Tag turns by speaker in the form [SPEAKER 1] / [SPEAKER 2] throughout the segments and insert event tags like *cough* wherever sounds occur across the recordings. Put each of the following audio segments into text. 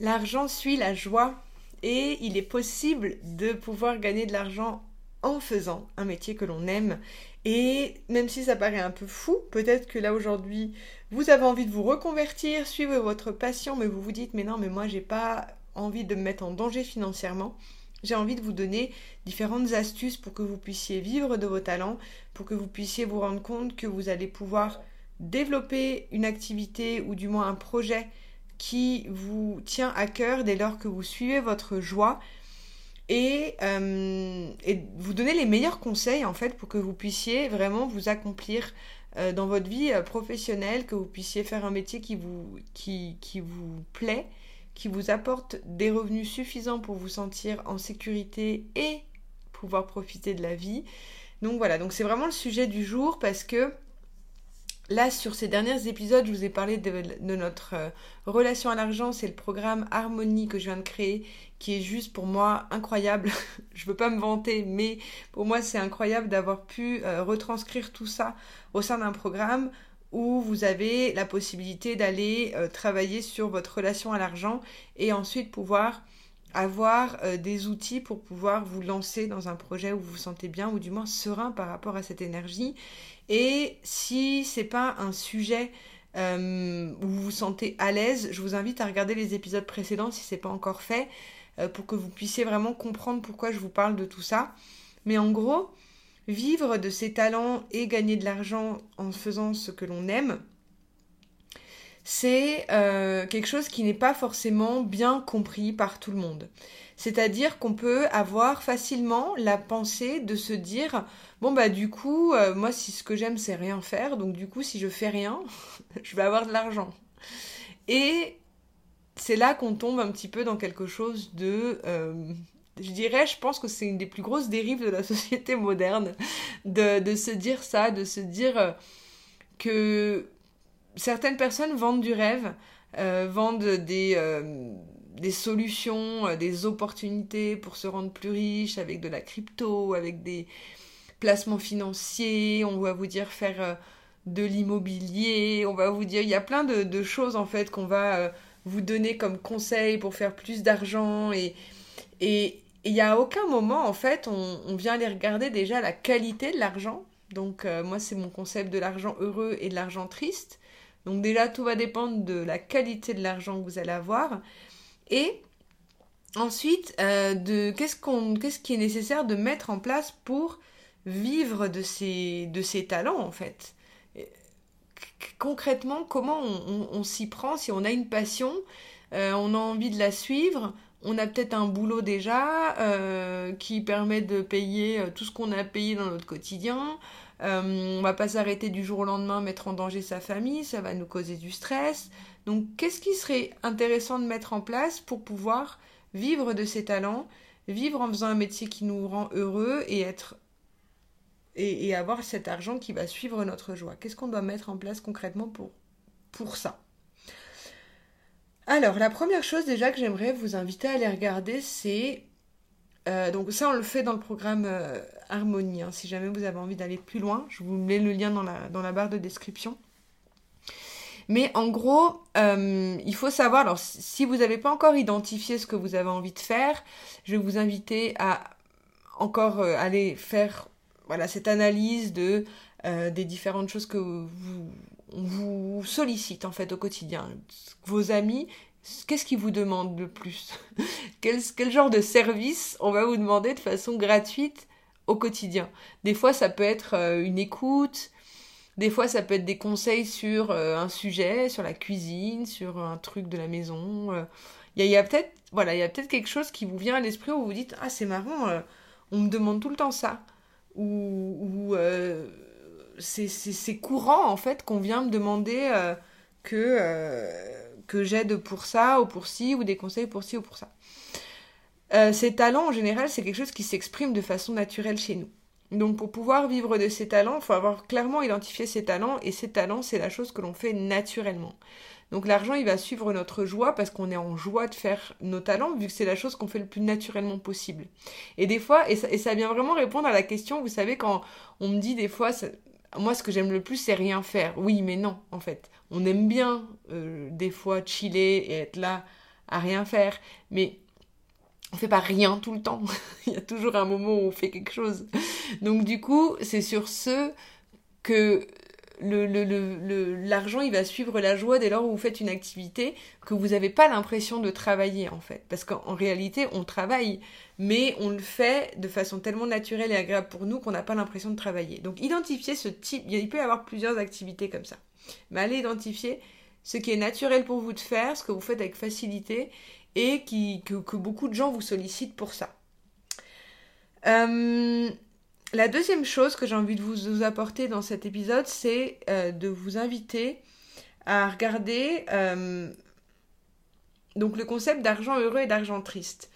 [SPEAKER 1] L'argent suit la joie et il est possible de pouvoir gagner de l'argent en faisant un métier que l'on aime. Et même si ça paraît un peu fou, peut-être que là aujourd'hui, vous avez envie de vous reconvertir, suivre votre passion, mais vous vous dites mais non, mais moi j'ai pas envie de me mettre en danger financièrement. J'ai envie de vous donner différentes astuces pour que vous puissiez vivre de vos talents, pour que vous puissiez vous rendre compte que vous allez pouvoir développer une activité ou du moins un projet qui vous tient à cœur dès lors que vous suivez votre joie et, euh, vous donner les meilleurs conseils en fait pour que vous puissiez vraiment vous accomplir euh, dans votre vie euh, professionnelle, que vous puissiez faire un métier qui vous, qui, vous plaît, qui vous apporte des revenus suffisants pour vous sentir en sécurité et pouvoir profiter de la vie. Donc voilà, donc c'est vraiment le sujet du jour parce que Là, sur ces derniers épisodes, je vous ai parlé de, notre euh, relation à l'argent. C'est le programme Harmonie que je viens de créer, qui est juste pour moi incroyable. *laughs* je ne veux pas me vanter, mais pour moi, c'est incroyable d'avoir pu euh, retranscrire tout ça au sein d'un programme où vous avez la possibilité d'aller euh, travailler sur votre relation à l'argent et ensuite pouvoir avoir des outils pour pouvoir vous lancer dans un projet où vous vous sentez bien ou du moins serein par rapport à cette énergie et si c'est pas un sujet euh, où vous vous sentez à l'aise, je vous invite à regarder les épisodes précédents si c'est pas encore fait, euh, pour que vous puissiez vraiment comprendre pourquoi je vous parle de tout ça. Mais en gros, vivre de ses talents et gagner de l'argent en faisant ce que l'on aime, c'est euh, quelque chose qui n'est pas forcément bien compris par tout le monde. C'est-à-dire qu'on peut avoir facilement la pensée de se dire bon bah du coup euh, moi si ce que j'aime c'est rien faire donc du coup si je fais rien *laughs* je vais avoir de l'argent. Et c'est là qu'on tombe un petit peu dans quelque chose de euh, je dirais, je pense que c'est une des plus grosses dérives de la *laughs* société moderne, de, se dire ça, de se dire que certaines personnes vendent du rêve, vendent des, des solutions, euh, des opportunités pour se rendre plus riche avec de la crypto, avec des placements financiers, on va vous dire faire euh, de l'immobilier, on va vous dire, il y a plein de, choses en fait qu'on va euh, vous donner comme conseil pour faire plus d'argent et et il n'y a aucun moment en fait on, vient aller regarder déjà la qualité de l'argent. Donc moi c'est mon concept de l'argent heureux et de l'argent triste. Donc déjà tout va dépendre de la qualité de l'argent que vous allez avoir. Et ensuite, euh, de qu'est-ce qu'on, qu'est-ce qui est nécessaire de mettre en place pour vivre de ces, talents en fait? Concrètement, comment on, s'y prend si on a une passion, euh, on a envie de la suivre, on a peut-être un boulot déjà euh, qui permet de payer tout ce qu'on a payé dans notre quotidien. Euh, on va pas s'arrêter du jour au lendemain, mettre en danger sa famille, ça va nous causer du stress. Donc qu'est-ce qui serait intéressant de mettre en place pour pouvoir vivre de ses talents, vivre en faisant un métier qui nous rend heureux et être et, avoir cet argent qui va suivre notre joie? Qu'est-ce qu'on doit mettre en place concrètement pour, pour ça? Alors, la première chose déjà que j'aimerais vous inviter à aller regarder, c'est... Euh, donc ça, on le fait dans le programme euh, Harmonie. Hein. Si jamais vous avez envie d'aller plus loin, je vous mets le lien dans la, barre de description. Mais en gros, euh, il faut savoir, alors si vous n'avez pas encore identifié ce que vous avez envie de faire, je vais vous inviter à encore aller faire cette analyse de, des différentes choses que vous, vous sollicite en fait au quotidien. Vos amis, qu'est-ce qu'ils vous demandent le plus *laughs* quel, quel genre de service on va vous demander de façon gratuite au quotidien? Des fois, ça peut être une écoute, des fois, ça peut être des conseils sur euh, un sujet, sur la cuisine, sur un truc de la maison. Euh. Il y a, peut-être voilà, peut-être quelque chose qui vous vient à l'esprit où vous dites ah c'est marrant, euh, on me demande tout le temps ça, ou, c'est courant en fait qu'on vient me demander que que j'aide pour ça ou pour ci ou des conseils pour ci ou pour ça. ces talents en général, c'est quelque chose qui s'exprime de façon naturelle chez nous. Donc pour pouvoir vivre de ses talents, il faut avoir clairement identifié ses talents et ses talents, c'est la chose que l'on fait naturellement. Donc l'argent, il va suivre notre joie parce qu'on est en joie de faire nos talents vu que c'est la chose qu'on fait le plus naturellement possible. Et des fois, et ça, vient vraiment répondre à la question, vous savez, quand on me dit des fois, moi ce que j'aime le plus c'est rien faire. Oui, mais non, en fait. On aime bien euh, des fois chiller et être là à rien faire. Mais on fait pas rien tout le temps. *laughs* Il y a toujours un moment où on fait quelque chose. Donc du coup, c'est sur ce que l'argent, il va suivre la joie dès lors où vous faites une activité que vous n'avez pas l'impression de travailler en fait. Parce qu'en réalité, on travaille, mais on le fait de façon tellement naturelle et agréable pour nous qu'on n'a pas l'impression de travailler. Donc identifier ce type, il peut y avoir plusieurs activités comme ça. Mais allez identifier ce qui est naturel pour vous de faire, ce que vous faites avec facilité et qui, que, beaucoup de gens vous sollicitent pour ça. Euh, la deuxième chose que j'ai envie de vous, apporter dans cet épisode, c'est euh, de vous inviter à regarder euh, donc le concept d'argent heureux et d'argent triste.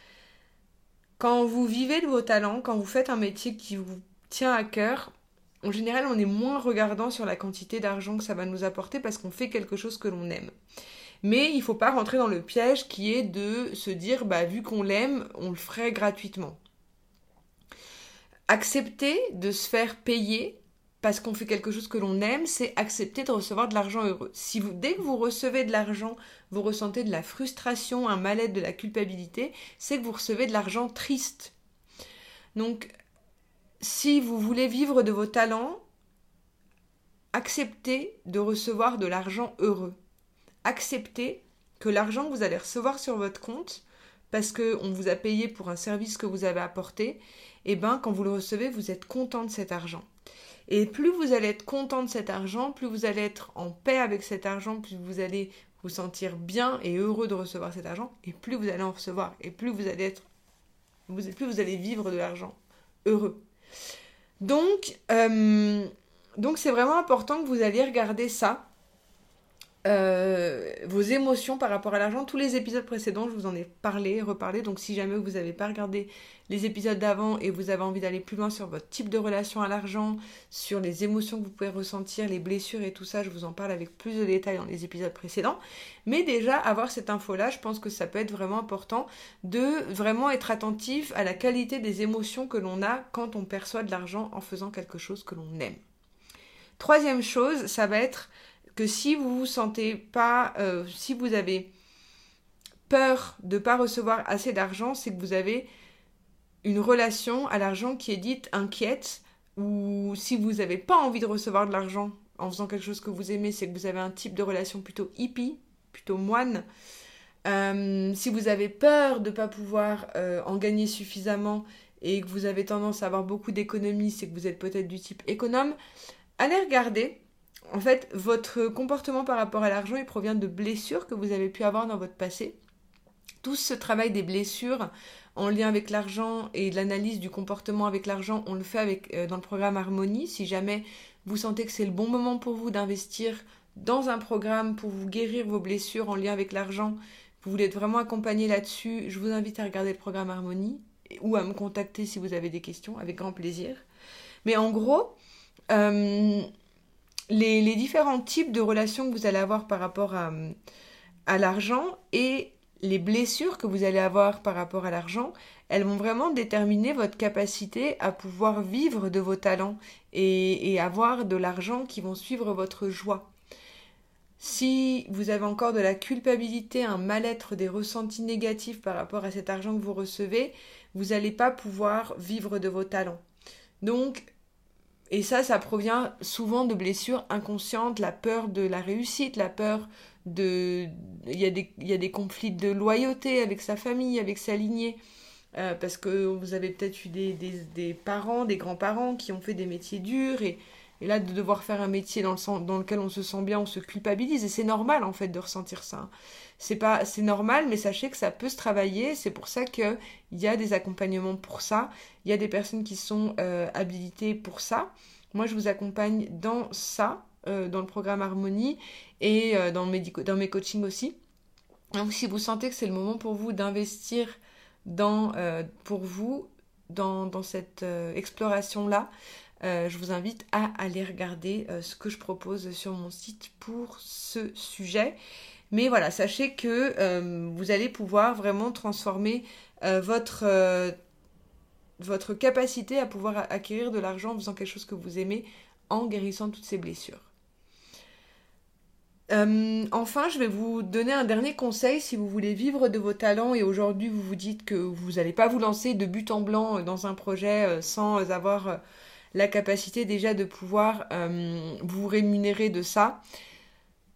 [SPEAKER 1] Quand vous vivez de vos talents, quand vous faites un métier qui vous tient à cœur, en général, on est moins regardant sur la quantité d'argent que ça va nous apporter parce qu'on fait quelque chose que l'on aime. Mais il ne faut pas rentrer dans le piège qui est de se dire, bah, vu qu'on l'aime, on le ferait gratuitement. Accepter de se faire payer parce qu'on fait quelque chose que l'on aime, c'est accepter de recevoir de l'argent heureux. Si dès que vous recevez de l'argent, vous ressentez de la frustration, un mal-être, de la culpabilité, c'est que vous recevez de l'argent triste. Donc, si vous voulez vivre de vos talents, acceptez de recevoir de l'argent heureux accepter que l'argent que vous allez recevoir sur votre compte, parce qu'on vous a payé pour un service que vous avez apporté, eh ben quand vous le recevez, vous êtes content de cet argent. Et plus vous allez être content de cet argent, plus vous allez être en paix avec cet argent, plus vous allez vous sentir bien et heureux de recevoir cet argent, et plus vous allez en recevoir, et plus vous allez être, plus vous allez vivre de l'argent heureux. Donc, euh, donc c'est vraiment important que vous alliez regarder ça euh, vos émotions par rapport à l'argent. Tous les épisodes précédents, je vous en ai parlé, reparlé. Donc si jamais vous n'avez pas regardé les épisodes d'avant et vous avez envie d'aller plus loin sur votre type de relation à l'argent, sur les émotions que vous pouvez ressentir, les blessures et tout ça, je vous en parle avec plus de détails dans les épisodes précédents. Mais déjà, avoir cette info-là, je pense que ça peut être vraiment important de vraiment être attentif à la qualité des émotions que l'on a quand on perçoit de l'argent en faisant quelque chose que l'on aime. Troisième chose, ça va être que si vous vous sentez pas, euh, si vous avez peur de ne pas recevoir assez d'argent, c'est que vous avez une relation à l'argent qui est dite inquiète, ou si vous n'avez pas envie de recevoir de l'argent en faisant quelque chose que vous aimez, c'est que vous avez un type de relation plutôt hippie, plutôt moine. Euh, si vous avez peur de ne pas pouvoir euh, en gagner suffisamment et que vous avez tendance à avoir beaucoup d'économies, c'est que vous êtes peut-être du type économe, allez regarder en fait, votre comportement par rapport à l'argent, il provient de blessures que vous avez pu avoir dans votre passé. Tout ce travail des blessures en lien avec l'argent et l'analyse du comportement avec l'argent, on le fait avec, euh, dans le programme Harmonie. Si jamais vous sentez que c'est le bon moment pour vous d'investir dans un programme pour vous guérir vos blessures en lien avec l'argent, vous voulez être vraiment accompagné là-dessus, je vous invite à regarder le programme Harmonie ou à me contacter si vous avez des questions, avec grand plaisir. Mais en gros, euh, les, différents types de relations que vous allez avoir par rapport à, l'argent et les blessures que vous allez avoir par rapport à l'argent, elles vont vraiment déterminer votre capacité à pouvoir vivre de vos talents et, et avoir de l'argent qui vont suivre votre joie. Si vous avez encore de la culpabilité, un mal-être, des ressentis négatifs par rapport à cet argent que vous recevez, vous n'allez pas pouvoir vivre de vos talents. Donc, et ça, ça provient souvent de blessures inconscientes, la peur de la réussite, la peur de... Il y a des, conflits de loyauté avec sa famille, avec sa lignée. Euh, parce que vous avez peut-être eu des, des, des parents, des grands-parents qui ont fait des métiers durs et, et là de devoir faire un métier dans, le, dans lequel on se sent bien, on se culpabilise. Et c'est normal en fait de ressentir ça. C'est pas c'est normal mais sachez que ça peut se travailler. C'est pour ça que il y a des accompagnements pour ça. Il y a des personnes qui sont euh, habilitées pour ça. Moi je vous accompagne dans ça euh, dans le programme Harmonie et euh, dans, mes, dans mes coachings aussi. Donc si vous sentez que c'est le moment pour vous d'investir dans pour vous dans, dans cette exploration là je vous invite à aller regarder ce que je propose sur mon site pour ce sujet. Mais voilà, sachez que euh, vous allez pouvoir vraiment transformer euh, votre, euh, votre capacité à pouvoir acquérir de l'argent en faisant quelque chose que vous aimez en guérissant toutes ces blessures. Euh, enfin, je vais vous donner un dernier conseil si vous voulez vivre de vos talents et aujourd'hui vous vous dites que vous n'allez pas vous lancer de but en blanc dans un projet sans avoir la capacité déjà de pouvoir vous rémunérer de ça.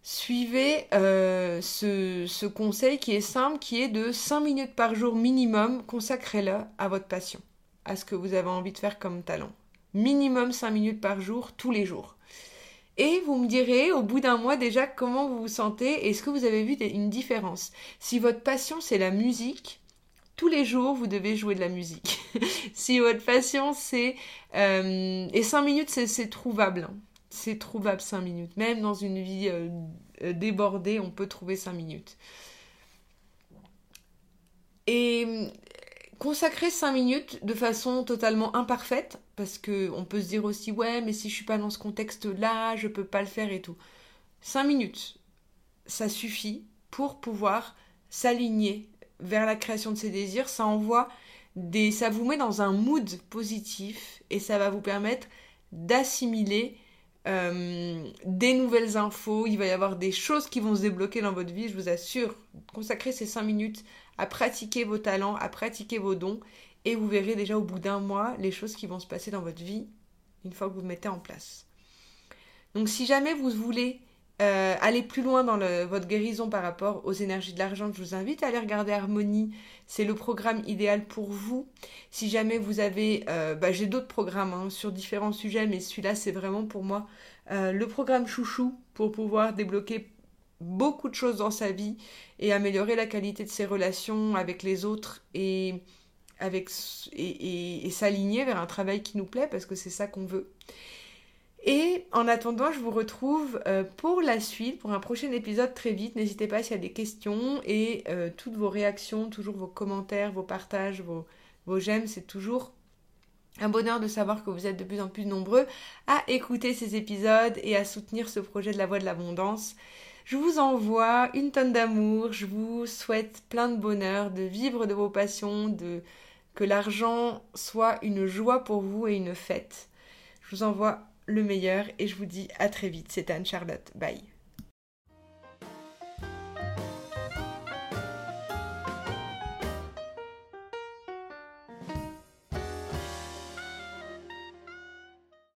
[SPEAKER 1] Suivez ce, ce, conseil qui est simple, qui est de 5 minutes par jour minimum, consacrez-le à votre passion, à ce que vous avez envie de faire comme talent. Minimum 5 minutes par jour, tous les jours. Et vous me direz au bout d'un mois déjà comment vous vous sentez est-ce que vous avez vu une différence? Si votre passion c'est la musique, tous les jours vous devez jouer de la musique. *laughs* si votre passion c'est... Euh, et 5 minutes c'est trouvable. Hein. C'est trouvable 5 minutes. Même dans une vie euh, euh, débordée, on peut trouver 5 minutes. Et consacrer 5 minutes de façon totalement imparfaite, parce qu'on peut se dire aussi, ouais, mais si je suis pas dans ce contexte-là, je peux pas le faire et tout. 5 minutes, ça suffit pour pouvoir s'aligner vers la création de ses désirs. Ça envoie des. Ça vous met dans un mood positif et ça va vous permettre d'assimiler euh, des nouvelles infos. Il va y avoir des choses qui vont se débloquer dans votre vie, je vous assure. Consacrez ces 5 minutes à pratiquer vos talents, à pratiquer vos dons, et vous verrez déjà au bout d'un mois les choses qui vont se passer dans votre vie une fois que vous mettez en place. Donc si jamais vous voulez euh, aller plus loin dans votre guérison par rapport aux énergies de l'argent, je vous invite à aller regarder Harmonie. C'est le programme idéal pour vous. Si jamais vous avez, euh, bah, j'ai d'autres programmes hein, sur différents sujets, mais celui-là c'est vraiment pour moi euh, le programme chouchou pour pouvoir débloquer beaucoup de choses dans sa vie et améliorer la qualité de ses relations avec les autres et et, s'aligner vers un travail qui nous plaît parce que c'est ça qu'on veut. Et en attendant, je vous retrouve euh, pour la suite, pour un prochain épisode très vite. N'hésitez pas s'il y a des questions et euh, toutes vos réactions, toujours vos commentaires, vos partages, vos, vos j'aime, c'est toujours un bonheur de savoir que vous êtes de plus en plus nombreux à écouter ces épisodes et à soutenir ce projet de la voix de l'abondance. Je vous envoie une tonne d'amour, je vous souhaite plein de bonheur, de vivre de vos passions, de que l'argent soit une joie pour vous et une fête. Je vous envoie le meilleur et je vous dis à très vite. C'est Anne-Charlotte. Bye.